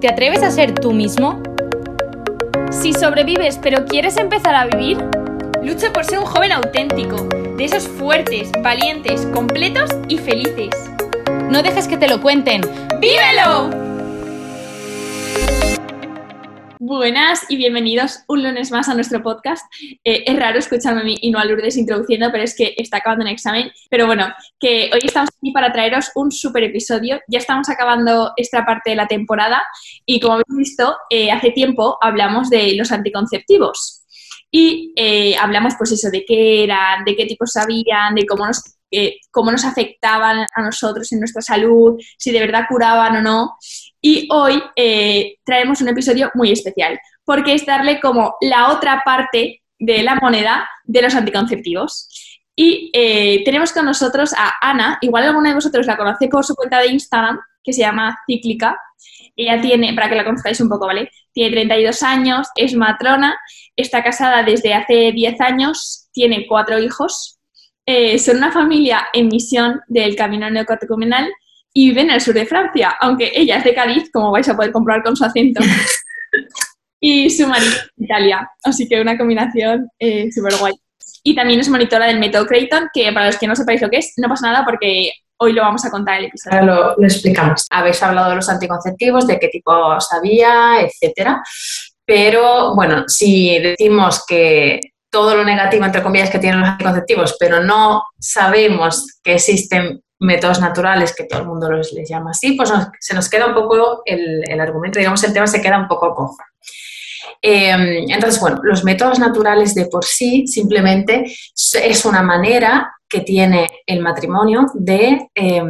¿Te atreves a ser tú mismo? Si sobrevives pero quieres empezar a vivir, lucha por ser un joven auténtico, de esos fuertes, valientes, completos y felices. No dejes que te lo cuenten. ¡Vívelo! Buenas y bienvenidos un lunes más a nuestro podcast. Eh, es raro escucharme y no a Lourdes introduciendo, pero es que está acabando un examen. Pero bueno, que hoy estamos aquí para traeros un super episodio. Ya estamos acabando esta parte de la temporada y como habéis visto, eh, hace tiempo hablamos de los anticonceptivos. Y eh, hablamos pues eso, de qué eran, de qué tipos sabían, de cómo nos cómo nos afectaban a nosotros en nuestra salud, si de verdad curaban o no. Y hoy eh, traemos un episodio muy especial, porque es darle como la otra parte de la moneda de los anticonceptivos. Y eh, tenemos con nosotros a Ana, igual alguna de vosotros la conoce por su cuenta de Instagram, que se llama Cíclica. Ella tiene, para que la conozcáis un poco, ¿vale? Tiene 32 años, es matrona, está casada desde hace 10 años, tiene cuatro hijos, eh, son una familia en misión del Camino Neocatecumenal y viven en el sur de Francia, aunque ella es de Cádiz, como vais a poder comprobar con su acento, y su marido de Italia, así que una combinación eh, súper guay. Y también es monitora del método Creighton, que para los que no sepáis lo que es, no pasa nada porque hoy lo vamos a contar en el episodio. Ahora lo, lo explicamos. Habéis hablado de los anticonceptivos, de qué tipo había, etcétera. Pero bueno, si decimos que todo lo negativo, entre comillas, que tienen los anticonceptivos, pero no sabemos que existen métodos naturales, que todo el mundo los, les llama así, pues se nos queda un poco el, el, argumento, digamos, el tema se queda un poco cojo. Eh, entonces, bueno, los métodos naturales de por sí simplemente es una manera que tiene el matrimonio de eh,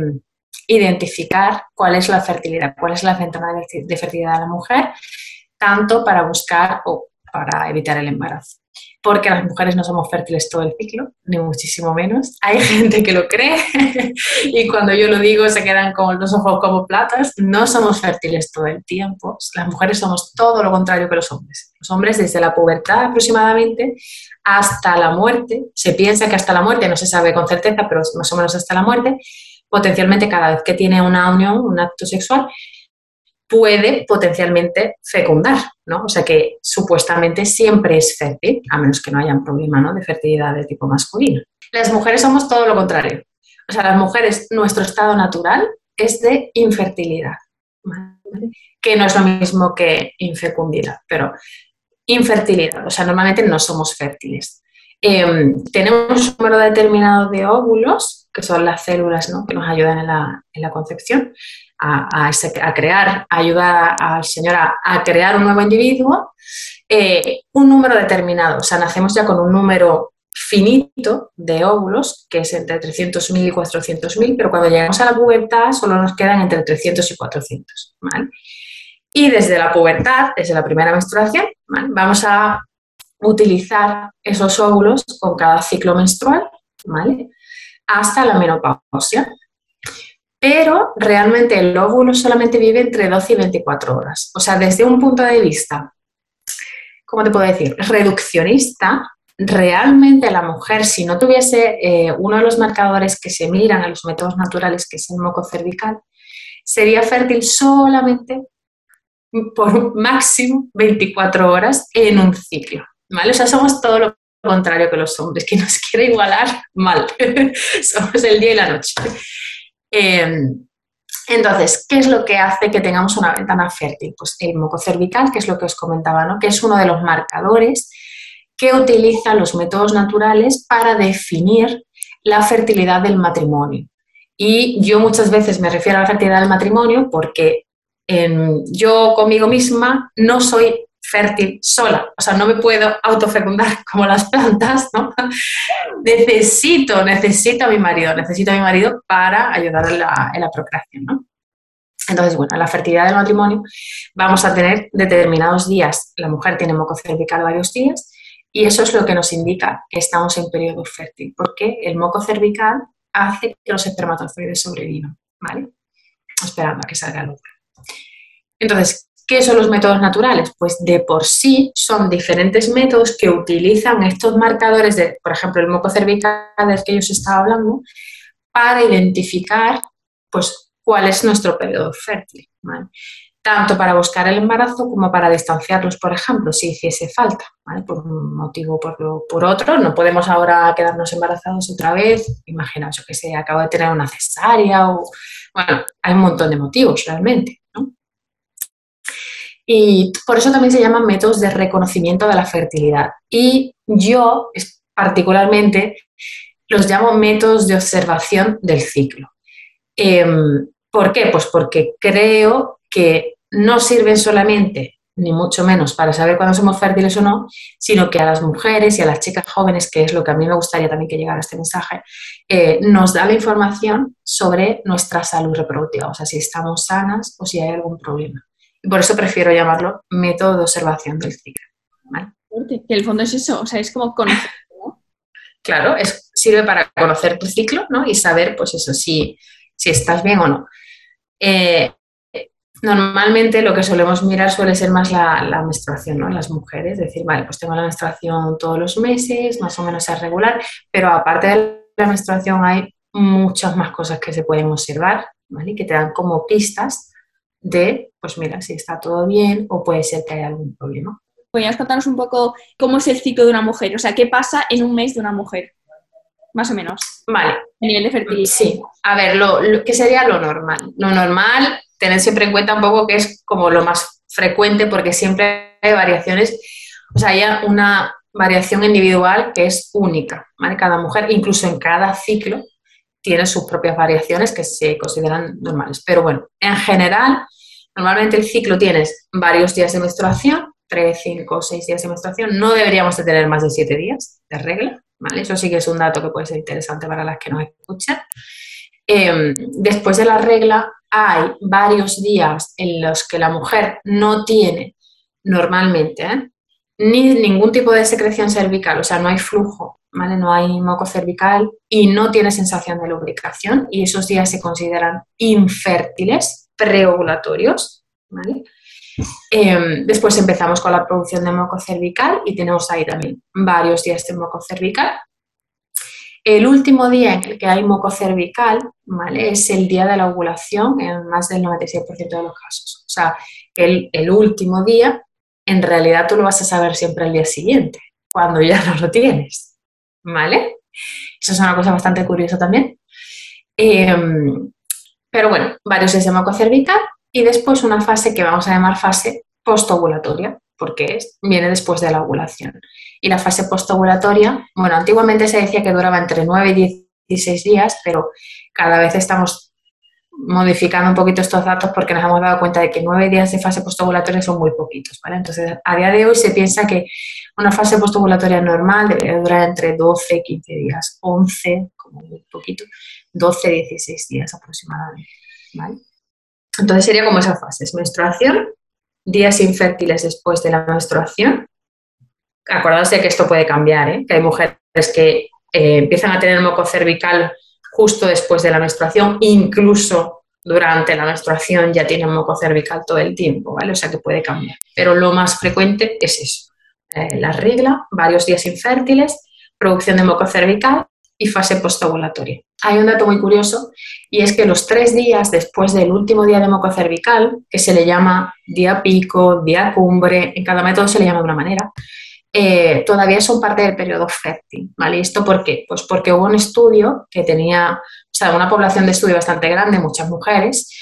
identificar cuál es la fertilidad, cuál es la ventana de fertilidad de la mujer, tanto para buscar o para evitar el embarazo porque las mujeres no somos fértiles todo el ciclo, ni muchísimo menos. Hay gente que lo cree y cuando yo lo digo se quedan con los ojos como platas. No somos fértiles todo el tiempo. Las mujeres somos todo lo contrario que los hombres. Los hombres desde la pubertad aproximadamente hasta la muerte, se piensa que hasta la muerte, no se sabe con certeza, pero más o menos hasta la muerte, potencialmente cada vez que tiene una unión, un acto sexual, puede potencialmente fecundar, ¿no? O sea que supuestamente siempre es fértil, a menos que no haya un problema ¿no? de fertilidad de tipo masculino. Las mujeres somos todo lo contrario. O sea, las mujeres, nuestro estado natural es de infertilidad, que no es lo mismo que infecundidad, pero infertilidad, o sea, normalmente no somos fértiles. Em, tenemos un número determinado de óvulos, que son las células ¿no? que nos ayudan en la, en la concepción, a, a, crear, a ayudar al Señor a, crear un nuevo individuo, eh, un número determinado. O sea, nacemos ya con un número finito de óvulos, que es entre 300.000 y 400.000, pero cuando llegamos a la pubertad solo nos quedan entre 300 y 400. Y desde la pubertad, desde la primera menstruación, vamos a utilizar esos óvulos con cada ciclo menstrual ¿vale? Hasta la menopausia pero realmente el óvulo solamente vive entre 12 y 24 horas. O sea, desde un punto de vista, ¿cómo te puedo decir? Reduccionista, realmente la mujer, si no tuviese eh, uno de los marcadores que se miran en los métodos naturales, que es el moco cervical, sería fértil solamente por máximo 24 horas en un ciclo. ¿vale? O sea, somos todo lo contrario que los hombres, que nos quiere igualar mal. somos el día y la noche. Em, entonces, ¿qué es lo que hace que tengamos una ventana fértil? Pues el moco cervical, que es lo que os comentaba, ¿no? que es uno de los marcadores que utilizan los métodos naturales para definir la fertilidad del matrimonio. Y yo muchas veces me refiero a la fertilidad del matrimonio porque em, yo conmigo misma no soy fértil sola, o sea, no me puedo autofecundar como las plantas, ¿no? necesito, necesito a mi marido, necesito a mi marido para ayudar en la, procreación, ¿no? Entonces, bueno, la fertilidad del matrimonio vamos a tener determinados días. La mujer tiene moco cervical varios días y eso es lo que nos indica que estamos en periodo fértil, porque el moco cervical hace que los espermatozoides sobrevivan, ¿vale? Esperando a que salga el óvulo. Entonces, ¿Qué son los métodos naturales? Pues de por sí son diferentes métodos que utilizan estos marcadores, de, por ejemplo, el moco cervical del que yo os estaba hablando, para identificar pues, cuál es nuestro periodo fértil. tanto para buscar el embarazo como para distanciarlos, por ejemplo, si hiciese falta, por un motivo o por, otro. No podemos ahora quedarnos embarazados otra vez, imaginaos, que se acabo de tener una cesárea o, bueno, hay un montón de motivos realmente. Y por eso también se llaman métodos de reconocimiento de la fertilidad. Y yo particularmente los llamo métodos de observación del ciclo. Em, ¿Por qué? Pues porque creo que no sirven solamente, ni mucho menos, para saber cuándo somos fértiles o no, sino que a las mujeres y a las chicas jóvenes, que es lo que a mí me gustaría también que llegara este mensaje, eh, nos da la información sobre nuestra salud reproductiva, o sea, si estamos sanas o si hay algún problema. Por eso prefiero llamarlo método de observación del ciclo. Que el fondo es eso, o sea, es como conocer, Claro, es, sirve para conocer tu ciclo ¿no? y saber, pues eso, si, si estás bien o no. Eh, Normalmente lo que solemos mirar suele ser más la, menstruación, ¿no? Las mujeres, decir, vale, pues tengo la menstruación todos los meses, más o menos es regular, pero aparte de la menstruación hay muchas más cosas que se pueden observar, ¿vale? Y que te dan como pistas de, pues mira, si está todo bien o puede ser que haya algún problema. ¿Podrías contarnos un poco cómo es el ciclo de una mujer? O sea, ¿qué pasa en un mes de una mujer? Más o menos. Vale. A nivel de fertilidad. Sí. A ver, lo, lo que sería lo normal. Lo normal tener siempre en cuenta un poco que es como lo más frecuente porque siempre hay variaciones, o sea, hay una variación individual que es única, ¿vale? Cada mujer, incluso en cada ciclo, tiene sus propias variaciones que se consideran normales. Pero bueno, en general, normalmente el ciclo tienes varios días de menstruación, 3, 5, 6 días de menstruación, no deberíamos de tener más de 7 días de regla, ¿vale? Eso sí que es un dato que puede ser interesante para las que nos escuchan. Em, después de la regla hay varios días en los que la mujer no tiene normalmente ¿eh? ni ningún tipo de secreción cervical, o sea, no hay flujo, ¿vale? no hay moco cervical y no tiene sensación de lubricación y esos días se consideran infértiles, preovulatorios. ¿vale? Em, después empezamos con la producción de moco cervical y tenemos ahí también varios días de moco cervical el último día en el que hay moco cervical ¿vale? es el día de la ovulación en más del 96% de los casos. O sea, el, el último día, en realidad tú lo vas a saber siempre al día siguiente, cuando ya no lo tienes. ¿Vale? Eso es una cosa bastante curiosa también. Em, pero bueno, varios de moco cervical y después una fase que vamos a llamar fase postovulatoria, porque viene después de la ovulación. Y la fase postovulatoria, bueno, antiguamente se decía que duraba entre 9 y 16 días, pero cada vez estamos modificando un poquito estos datos porque nos hemos dado cuenta de que 9 días de fase postovulatoria son muy poquitos, ¿vale? Entonces, a día de hoy se piensa que una fase postovulatoria normal debería durar entre 12 y 15 días, 11, como muy poquito, 12, 16 días aproximadamente, ¿vale? Entonces sería como esa fase, menstruación, días infértiles después de la menstruación. Acordaos de que esto puede cambiar, ¿eh? que hay mujeres que eh, empiezan a tener moco cervical justo después de la menstruación, incluso durante la menstruación ya tienen moco cervical todo el tiempo, ¿vale? O sea que puede cambiar. Pero lo más frecuente es eso. Eh, la regla, varios días infértiles, producción de moco cervical y fase postovulatoria. Hay un dato muy curioso y es que los tres días después del último día de moco cervical, que se le llama día pico, día cumbre, en cada método se le llama de una manera, eh, todavía son parte del periodo fértil. ¿vale? ¿Esto por qué? Pues porque hubo un estudio que tenía, o sea, una población de estudio bastante grande, muchas mujeres,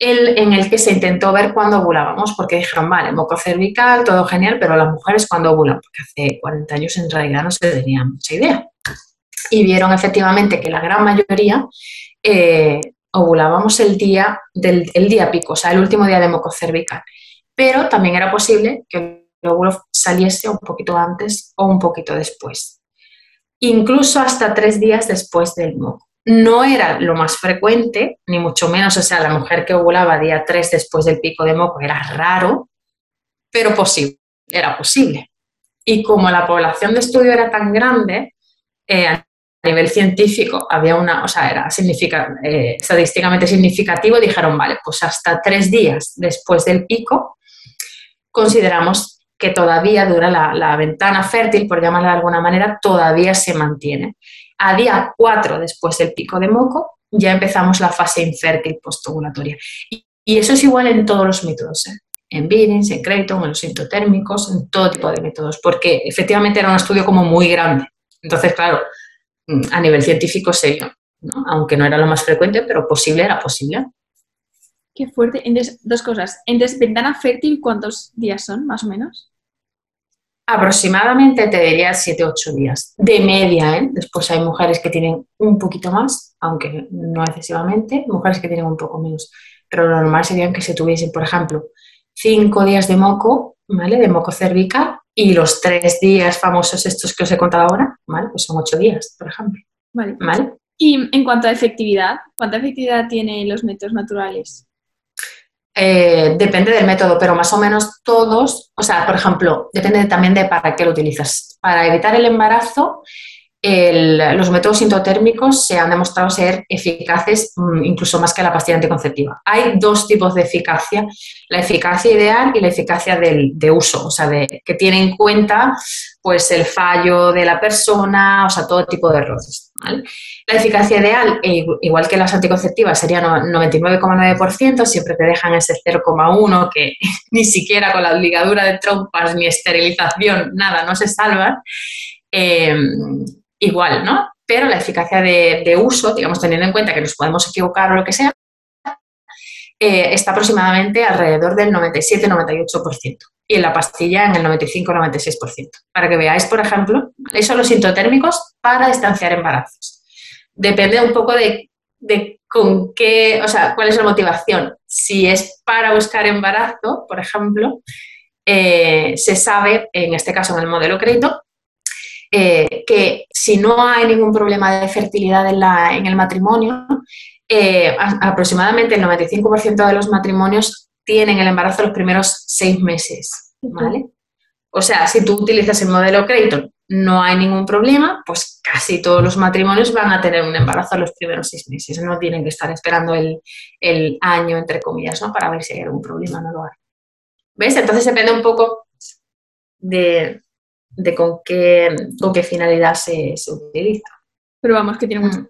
el, en el que se intentó ver cuándo ovulábamos, porque dijeron, vale, moco cervical, todo genial, pero las mujeres cuándo ovulan, porque hace 40 años en realidad no se tenía mucha idea y vieron efectivamente que la gran mayoría eh, ovulábamos el día, del, día pico, o sea, el último día de moco cervical. Pero también era posible que el óvulo saliese un poquito antes o un poquito después. Incluso hasta tres días después del moco. No era lo más frecuente, ni mucho menos, o sea, la mujer que ovulaba día 3 después del pico de moco era raro, pero posible, era posible. Y como la población de estudio era tan grande, eh, nivel científico había una, o sea, era eh, estadísticamente significativo, dijeron, vale, pues hasta tres días después del pico consideramos que todavía dura la, ventana fértil, por llamarla de alguna manera, todavía se mantiene. A día cuatro después del pico de moco ya empezamos la fase infértil postovulatoria. Y eso es igual en todos los métodos, ¿eh? en Billings, en Creighton, en los sintotérmicos, en todo tipo de métodos, porque efectivamente era un estudio como muy grande. Entonces, claro, a nivel científico serio, ¿no? aunque no era lo más frecuente, pero posible era posible. Qué fuerte. Entonces, dos cosas. Entonces, ventana fértil, ¿cuántos días son, más o menos? Aproximadamente te diría 7-8 días, de media, ¿eh? Después hay mujeres que tienen un poquito más, aunque no excesivamente, mujeres que tienen un poco menos, pero lo normal sería que se tuviesen, por ejemplo, 5 días de moco, ¿vale? De moco cervical y los 3 días famosos estos que os he contado ahora, ¿vale? Pues son 8 días, por ejemplo. Vale. ¿Vale? Y en cuanto a efectividad, ¿cuánta efectividad tienen los métodos naturales? Eh, depende del método, pero más o menos todos, o sea, por ejemplo, depende también de para qué lo utilizas. Para evitar el embarazo, los métodos sintotérmicos se han demostrado ser eficaces mm, incluso más que la pastilla anticonceptiva. Hay dos tipos de eficacia, la eficacia ideal y la eficacia de uso, o sea, de, que tiene en cuenta pues el fallo de la persona, o sea, todo tipo de errores. La eficacia ideal, e igual que las anticonceptivas, sería 99,9%, siempre te dejan ese 0,1% que ni siquiera con la ligadura de trompas ni esterilización, nada, no se salvan. Em, igual, ¿no? Pero la eficacia de, uso, digamos, teniendo en cuenta que nos podemos equivocar o lo que sea, eh, está aproximadamente alrededor del 97-98% y en la pastilla en el 95-96%. Para que veáis, por ejemplo, son los sintotérmicos para distanciar embarazos. Depende un poco de, con qué, o sea, cuál es la motivación. Si es para buscar embarazo, por ejemplo, eh, se sabe, en este caso en el modelo crédito, eh, que si no hay ningún problema de fertilidad en, el matrimonio, eh, aproximadamente el 95% de los matrimonios tienen el embarazo los primeros seis meses, ¿vale? O sea, si tú utilizas el modelo Creighton, no hay ningún problema, pues casi todos los matrimonios van a tener un embarazo los primeros seis meses. No tienen que estar esperando el, año, entre comillas, ¿no? Para ver si hay algún problema, no lo hay. ¿Ves? Entonces depende un poco de, de con qué, con qué finalidad se, utiliza. Pero vamos, que tiene mucho. Mm.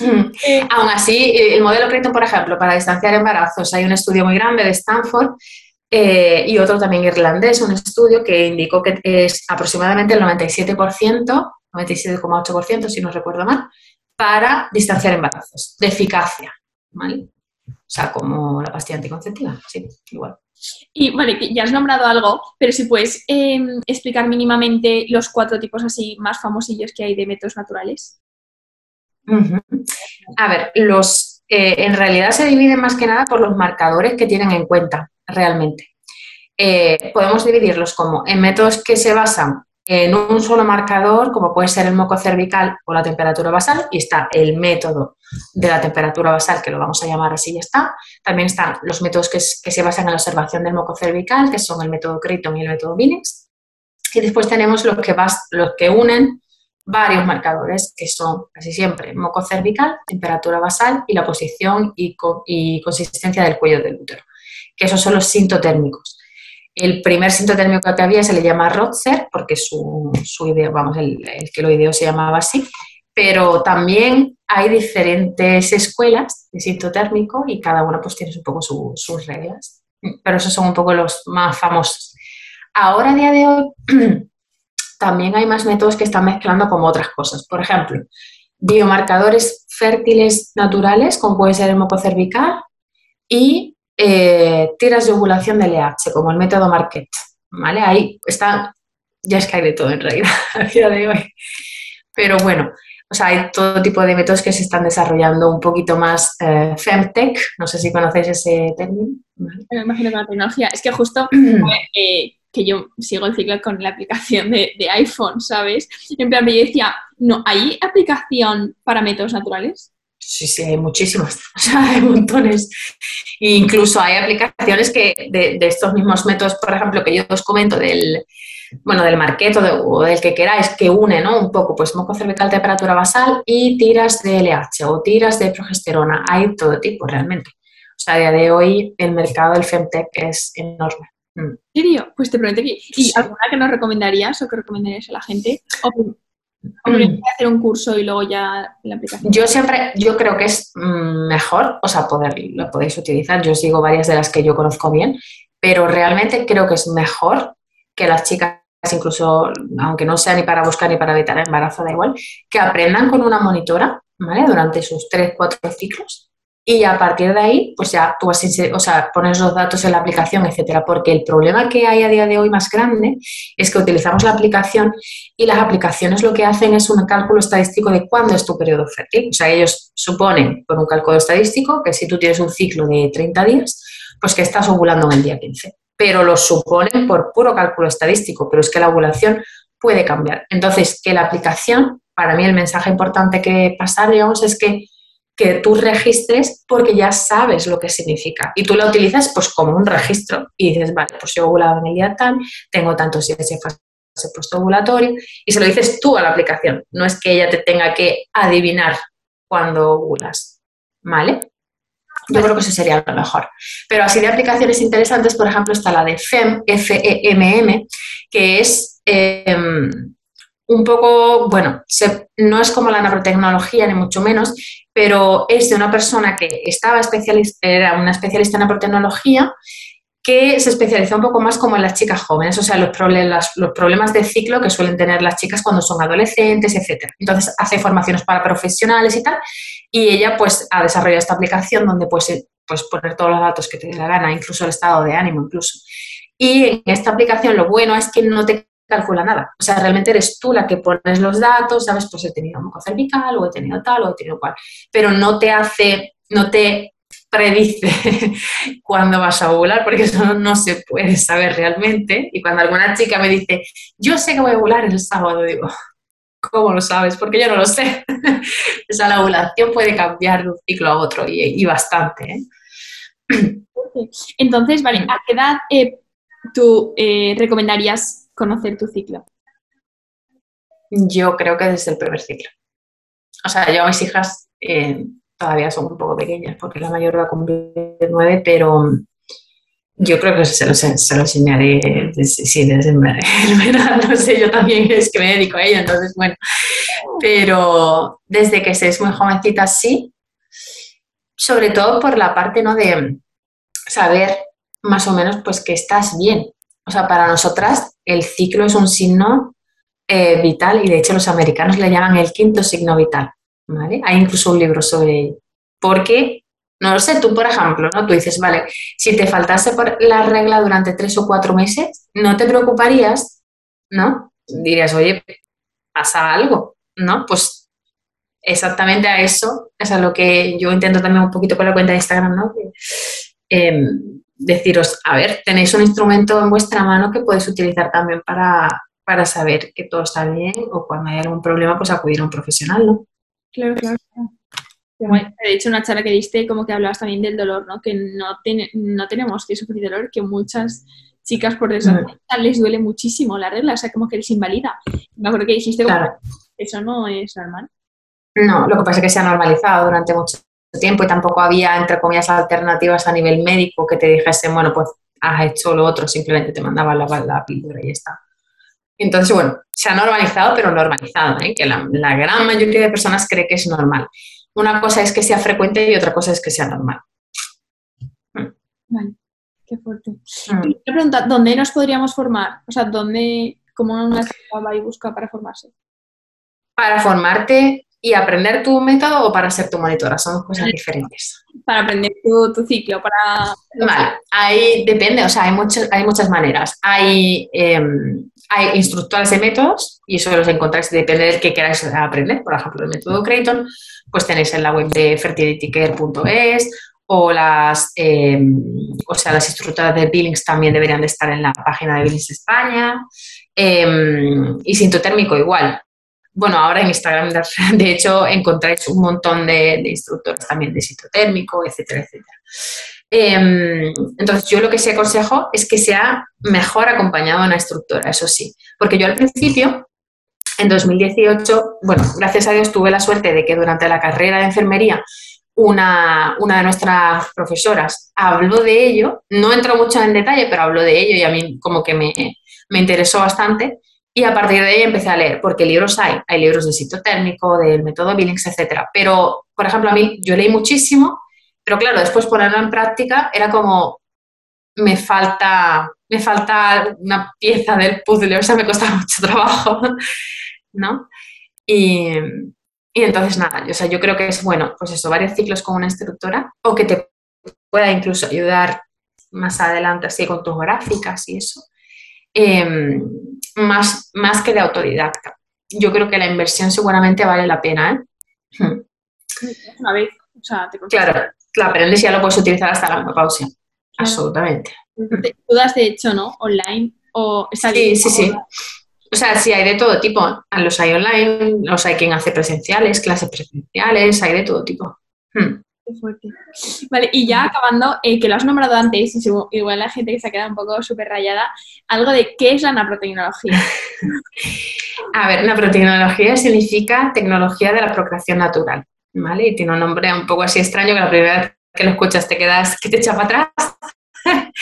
Mm. Eh, Aún así, el modelo Creighton, por ejemplo, para distanciar embarazos, hay un estudio muy grande de Stanford eh, y otro también irlandés, un estudio que indicó que es aproximadamente el 97%, 97,8% si no recuerdo mal, para distanciar embarazos, de eficacia, ¿vale? O sea, como la pastilla anticonceptiva, sí, igual. Y vale, ya has nombrado algo, pero si puedes em, explicar mínimamente los cuatro tipos así más famosillos que hay de métodos naturales. A ver, los eh, en realidad se dividen más que nada por los marcadores que tienen en cuenta realmente. Eh, podemos dividirlos como en métodos que se basan en un solo marcador, como puede ser el moco cervical o la temperatura basal, y está el método de la temperatura basal, que lo vamos a llamar así ya está. También están los métodos que, se basan en la observación del moco cervical, que son el método Creighton y el método Billings. Y después tenemos los que, los que unen varios marcadores, que son casi siempre moco cervical, temperatura basal y la posición y, y consistencia del cuello del útero, que esos son los sintotérmicos. El primer sintotérmico que había se le llama Rotzer, porque su, su idea, vamos, el, que lo ideó se llamaba así, pero también hay diferentes escuelas de sintotérmico y cada una pues tiene un poco sus reglas, pero esos son un poco los más famosos. Ahora, a día de hoy, también hay más métodos que están mezclando como otras cosas. Por ejemplo, biomarcadores fértiles naturales, como puede ser el moco cervical, y eh, tiras de ovulación de LH, como el método Marquette. ¿vale? Ahí está, ya es que hay de todo en realidad a día de hoy. Pero bueno, o sea, hay todo tipo de métodos que se están desarrollando un poquito más eh, femtech, no sé si conocéis ese término. Me imagino que la tecnología, es que justo eh, que yo sigo el ciclo con la aplicación de, de, iPhone, ¿sabes? En plan, yo decía, no, ¿hay aplicación para métodos naturales? Sí, sí, hay muchísimas, o sea, hay montones. E incluso hay aplicaciones que de, estos mismos métodos, por ejemplo, que yo os comento del, bueno, del marqueto o del que queráis, que une, ¿no? Un poco, pues moco cervical, temperatura basal y tiras de LH o tiras de progesterona. Hay todo tipo realmente. O sea, a día de hoy el mercado del Femtech es enorme. Mm. ¿En serio? Pues te pregunto ¿y alguna que nos recomendarías o que recomendarías a la gente? Hombre, hacer un curso y luego ya la aplicación. Yo siempre, yo creo que es mm, mejor, o sea, poder, lo podéis utilizar. Yo sigo varias de las que yo conozco bien, pero realmente creo que es mejor que las chicas, incluso aunque no sea ni para buscar ni para evitar el embarazo, da igual, que aprendan con una monitora, ¿vale? Durante sus tres, cuatro ciclos y a partir de ahí, pues ya tú o pones los datos en la aplicación, etcétera. Porque el problema que hay a día de hoy más grande es que utilizamos la aplicación y las aplicaciones lo que hacen es un cálculo estadístico de cuándo es tu periodo fértil. O sea, ellos suponen por un cálculo estadístico que si tú tienes un ciclo de 30 días, pues que estás ovulando en el día 15. Pero lo suponen por puro cálculo estadístico, pero es que la ovulación puede cambiar. Entonces, que la aplicación, para mí el mensaje importante que pasar, digamos, es que que tú registres porque ya sabes lo que significa. Y tú lo utilizas pues como un registro y dices, vale, pues yo he ovulado en el día tengo tantos días de fase ovulatorio y se lo dices tú a la aplicación, no es que ella te tenga que adivinar cuando ovulas, ¿vale? Yo creo que eso sería lo mejor. Pero así de aplicaciones interesantes, por ejemplo, está la de FEM, F-E-M-M, que es em, un poco, bueno, no es como la nanotecnología, ni mucho menos, pero es de una persona que estaba especialista, era una especialista en nanotecnología que se especializó un poco más como en las chicas jóvenes, o sea, los problemas, los problemas de ciclo que suelen tener las chicas cuando son adolescentes, etc. Entonces, hace formaciones para profesionales y tal, y ella pues ha desarrollado esta aplicación donde puedes, pues, poner todos los datos que te dé la gana, incluso el estado de ánimo, incluso. Y en esta aplicación lo bueno es que no te calcula nada. O sea, realmente eres tú la que pones los datos, sabes, pues he tenido moco cervical o he tenido tal o he tenido cual, pero no te hace, no te predice cuándo vas a ovular, porque eso no se puede saber realmente. Y cuando alguna chica me dice, yo sé que voy a ovular el sábado, digo, ¿cómo lo sabes? Porque yo no lo sé. o sea, la ovulación puede cambiar de un ciclo a otro y, bastante. ¿eh? Entonces, vale, ¿a qué edad eh, tú eh, recomendarías conocer tu ciclo? Yo creo que desde el primer ciclo. O sea, yo a mis hijas eh, todavía son un poco pequeñas porque la mayor va a cumplir nueve, pero yo creo que se lo, se lo enseñaré, sí, desde el verano, no sé, yo también es que me dedico a ello, entonces bueno, pero desde que se es muy jovencita sí, sobre todo por la parte, ¿no?, de saber más o menos pues que estás bien, o sea, para nosotras el ciclo es un signo eh, vital y de hecho los americanos le llaman el quinto signo vital. ¿vale? Hay incluso un libro sobre ello. Porque, no lo sé, tú por ejemplo, ¿no? Tú dices, vale, si te faltase por la regla durante tres o cuatro meses, no te preocuparías, ¿no? Dirías, oye, pasa algo, ¿no? Pues exactamente a eso, es a lo que yo intento también un poquito con la cuenta de Instagram, ¿no? Em, deciros, a ver, tenéis un instrumento en vuestra mano que podéis utilizar también para, para saber que todo está bien o cuando hay algún problema, pues acudir a un profesional, ¿no? Claro, claro. De hecho, una charla que diste, como que hablabas también del dolor, ¿no? Que no, no tenemos que sufrir dolor, que muchas chicas, por desgracia, mm. les duele muchísimo la regla, o sea, como que les invalida. Me acuerdo que dijiste, claro. eso no es normal. No, lo que pasa es que se ha normalizado durante mucho tiempo y tampoco había, entre comillas, alternativas a nivel médico que te dijesen, bueno, pues has hecho lo otro, simplemente te mandaban la, la píldora y ya está. Entonces, bueno, se ha normalizado, pero normalizado, ¿eh? que la, gran mayoría de personas cree que es normal. Una cosa es que sea frecuente y otra cosa es que sea normal. Mm. Vale, qué fuerte. Mm. Y pregunta, ¿dónde nos podríamos formar? O sea, ¿dónde, cómo una va y busca para formarse? Para formarte, y aprender tu método o para ser tu monitora, son cosas diferentes. Para aprender tu, ciclo, para... Vale, ahí depende, o sea, hay, muchas hay muchas maneras. Hay, em, hay instructores de métodos y eso los encontráis, depende del que queráis aprender. Por ejemplo, el método Creighton, pues tenéis en la web de fertilitycare.es o las, em, o sea, las instructoras de Billings también deberían de estar en la página de Billings España. Eh, y sintotérmico igual, bueno, ahora en Instagram, de hecho, encontráis un montón de, instructores también de sitio térmico, etcétera, etcétera. Em, entonces, yo lo que sí aconsejo es que sea mejor acompañado de una instructora, eso sí. Porque yo al principio, en 2018, bueno, gracias a Dios tuve la suerte de que durante la carrera de enfermería una, una, de nuestras profesoras habló de ello, no entró mucho en detalle, pero habló de ello y a mí como que me, me interesó bastante Y a partir de ahí empecé a leer, porque libros hay, hay libros de sitio térmico, del método Billings, etcétera. Pero, por ejemplo, a mí, yo leí muchísimo, pero claro, después ponerlo en práctica era como, me falta, me falta una pieza del puzzle, o sea, me costaba mucho trabajo, ¿no? Y, y entonces, nada, o sea, yo creo que es bueno, pues eso, varios ciclos con una instructora o que te pueda incluso ayudar más adelante así con tus gráficas y eso, em, más, más que de autodidacta. Yo creo que la inversión seguramente vale la pena, ¿eh? Una vez, o sea, te Claro, la aprendes y ya lo puedes utilizar hasta la menopausia. Absolutamente. Dudas de hecho, ¿no? Online o Sí, sí, sí. O sea, sí, hay de todo tipo. Los hay online, los hay quien hace presenciales, clases presenciales, hay de todo tipo. Hmm. Qué fuerte. Vale, y ya acabando, eh, que lo has nombrado antes, y igual la gente que se ha quedado un poco súper rayada, algo de qué es la naprotecnología. A ver, naprotecnología significa tecnología de la procreación natural, ¿vale? Y tiene un nombre un poco así extraño que la primera vez que lo escuchas te quedas, que te echa para atrás.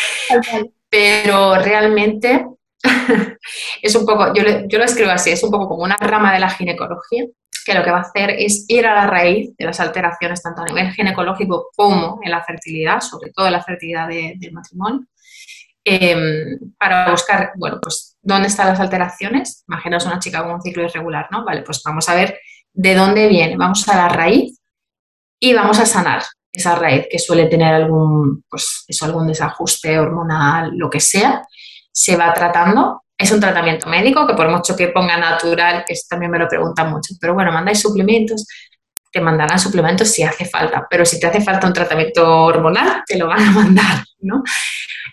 Pero realmente es un poco, yo, yo lo escribo así, es un poco como una rama de la ginecología, que lo que va a hacer es ir a la raíz de las alteraciones tanto a nivel ginecológico como en la fertilidad, sobre todo en la fertilidad del matrimonio, em, para buscar, bueno, pues dónde están las alteraciones. Imaginaos una chica con un ciclo irregular, ¿no? Vale, pues vamos a ver de dónde viene, vamos a la raíz y vamos a sanar esa raíz que suele tener algún, pues eso, algún desajuste hormonal, lo que sea, se va tratando. Es un tratamiento médico que por mucho que ponga natural, que también me lo preguntan mucho, pero bueno, mandáis suplementos, te mandarán suplementos si hace falta, pero si te hace falta un tratamiento hormonal, te lo van a mandar, ¿no?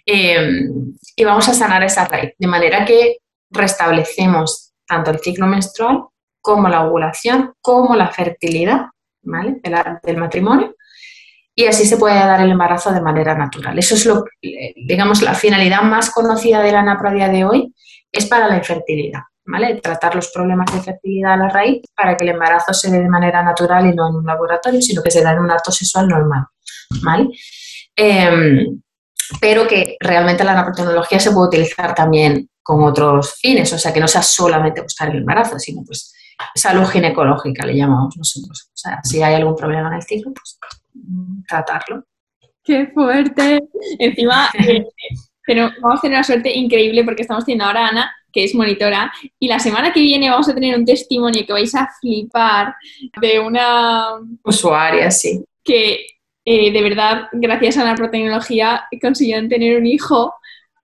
Em, y vamos a sanar esa raíz, de manera que restablecemos tanto el ciclo menstrual como la ovulación, como la fertilidad, ¿vale? del matrimonio y así se puede dar el embarazo de manera natural. Eso es lo, digamos, la finalidad más conocida de la NAPRO a día de hoy es para la infertilidad, ¿vale? Tratar los problemas de fertilidad a la raíz para que el embarazo se dé de manera natural y no en un laboratorio, sino que se da en un acto sexual normal, ¿vale? Em, pero que realmente la naprotecnología se puede utilizar también con otros fines, o sea, que no sea solamente buscar el embarazo, sino pues salud ginecológica, le llamamos nosotros. O sea, si hay algún problema en el ciclo, pues tratarlo. ¡Qué fuerte! Encima, pero vamos a tener una suerte increíble porque estamos teniendo ahora a Ana, que es monitora, y la semana que viene vamos a tener un testimonio que vais a flipar de una usuaria, sí. Que eh, de verdad, gracias a la protecnología, consiguieron tener un hijo,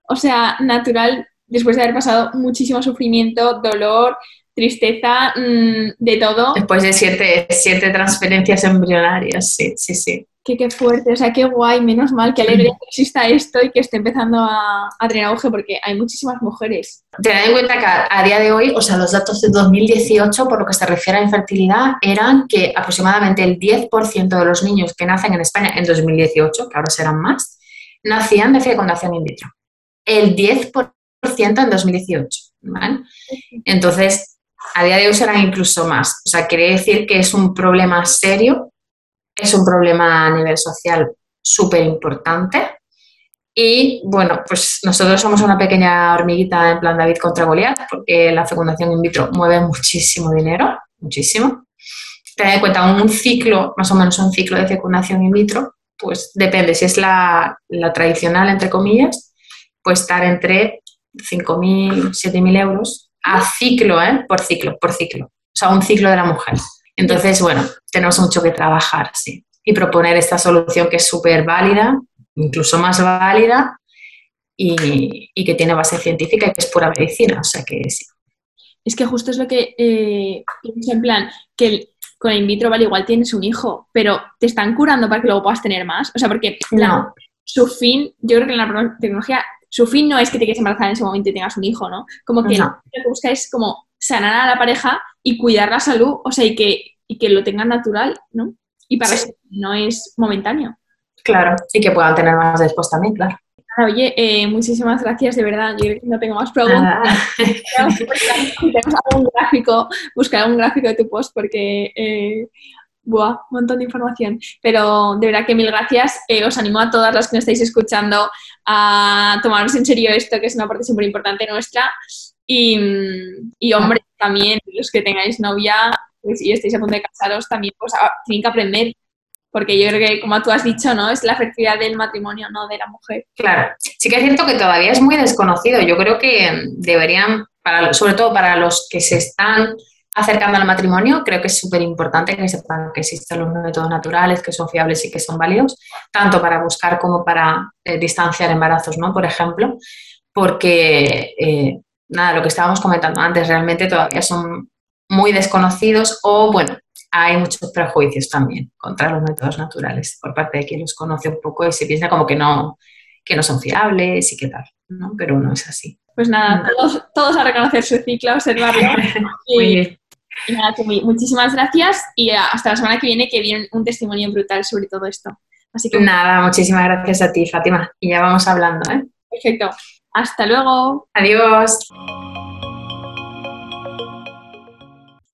o sea, natural, después de haber pasado muchísimo sufrimiento, dolor, tristeza, mm, de todo. Después de siete, siete transferencias embrionarias, sí, sí, sí. Qué, qué fuerte, o sea, qué guay, menos mal, qué alegría que exista esto y que esté empezando a, a tener auge, porque hay muchísimas mujeres. Tened en cuenta que a, día de hoy, o sea, los datos de 2018, por lo que se refiere a infertilidad, eran que aproximadamente el 10% de los niños que nacen en España en 2018, que ahora serán más, nacían de fecundación in vitro. El 10% en 2018, ¿vale? Entonces, a día de hoy serán incluso más. O sea, quiere decir que es un problema serio, es un problema a nivel social súper importante. Y bueno, pues nosotros somos una pequeña hormiguita en plan David contra Goliath, porque la fecundación in vitro mueve muchísimo dinero, muchísimo. Ten en cuenta un ciclo, más o menos un ciclo de fecundación in vitro, pues depende, si es la, la tradicional, entre comillas, pues estar entre 5.000, 7.000 euros a ciclo, ¿eh? Por ciclo, por ciclo. O sea, un ciclo de la mujer. Entonces, bueno, tenemos mucho que trabajar, sí. Y proponer esta solución que es súper válida, incluso más válida, y, que tiene base científica y que es pura medicina. O sea que sí. Es que justo es lo que eh, en plan, que con el in vitro, vale, igual tienes un hijo, pero te están curando para que luego puedas tener más. O sea, porque su fin, yo creo que en la tecnología su fin no es que te quieras embarazar en ese momento y tengas un hijo, ¿no? Como que lo que busca es como sanar a la pareja y cuidar la salud, o sea, y que, y que lo tengan natural, ¿no? Y para eso no es momentáneo. Claro, y que puedan tener más después también, claro. Oye, eh, muchísimas gracias, de verdad. Yo no tengo más preguntas. Tenemos algún gráfico, buscar algún gráfico de tu post porque eh, Buah, un montón de información. Pero de verdad que mil gracias. Eh, os animo a todas las que me estáis escuchando a tomaros en serio esto, que es una parte súper importante nuestra. Y, y hombres también, los que tengáis novia pues, y estéis a punto de casaros, también pues, tienen que aprender porque yo creo que, como tú has dicho, ¿no? Es la fertilidad del matrimonio, no de la mujer. Claro, sí que es cierto que todavía es muy desconocido. Yo creo que deberían, para, sobre todo para los que se están acercando al matrimonio, creo que es súper importante que sepan que existen los métodos naturales, que son fiables y que son válidos, tanto para buscar como para eh, distanciar embarazos, ¿no? Por ejemplo, porque, eh, nada, lo que estábamos comentando antes, realmente todavía son muy desconocidos o, bueno, hay muchos prejuicios también contra los métodos naturales por parte de quien los conoce un poco y se piensa como que no, que no son fiables y qué tal, ¿no? Pero no es así. Pues nada, todos, todos a reconocer su ciclo, observarlo. y, nada, muchísimas gracias y hasta la semana que viene que viene un testimonio brutal sobre todo esto. Así que nada, muchísimas gracias a ti, Fátima. Y ya vamos hablando, ¿eh? Perfecto. Hasta luego. Adiós.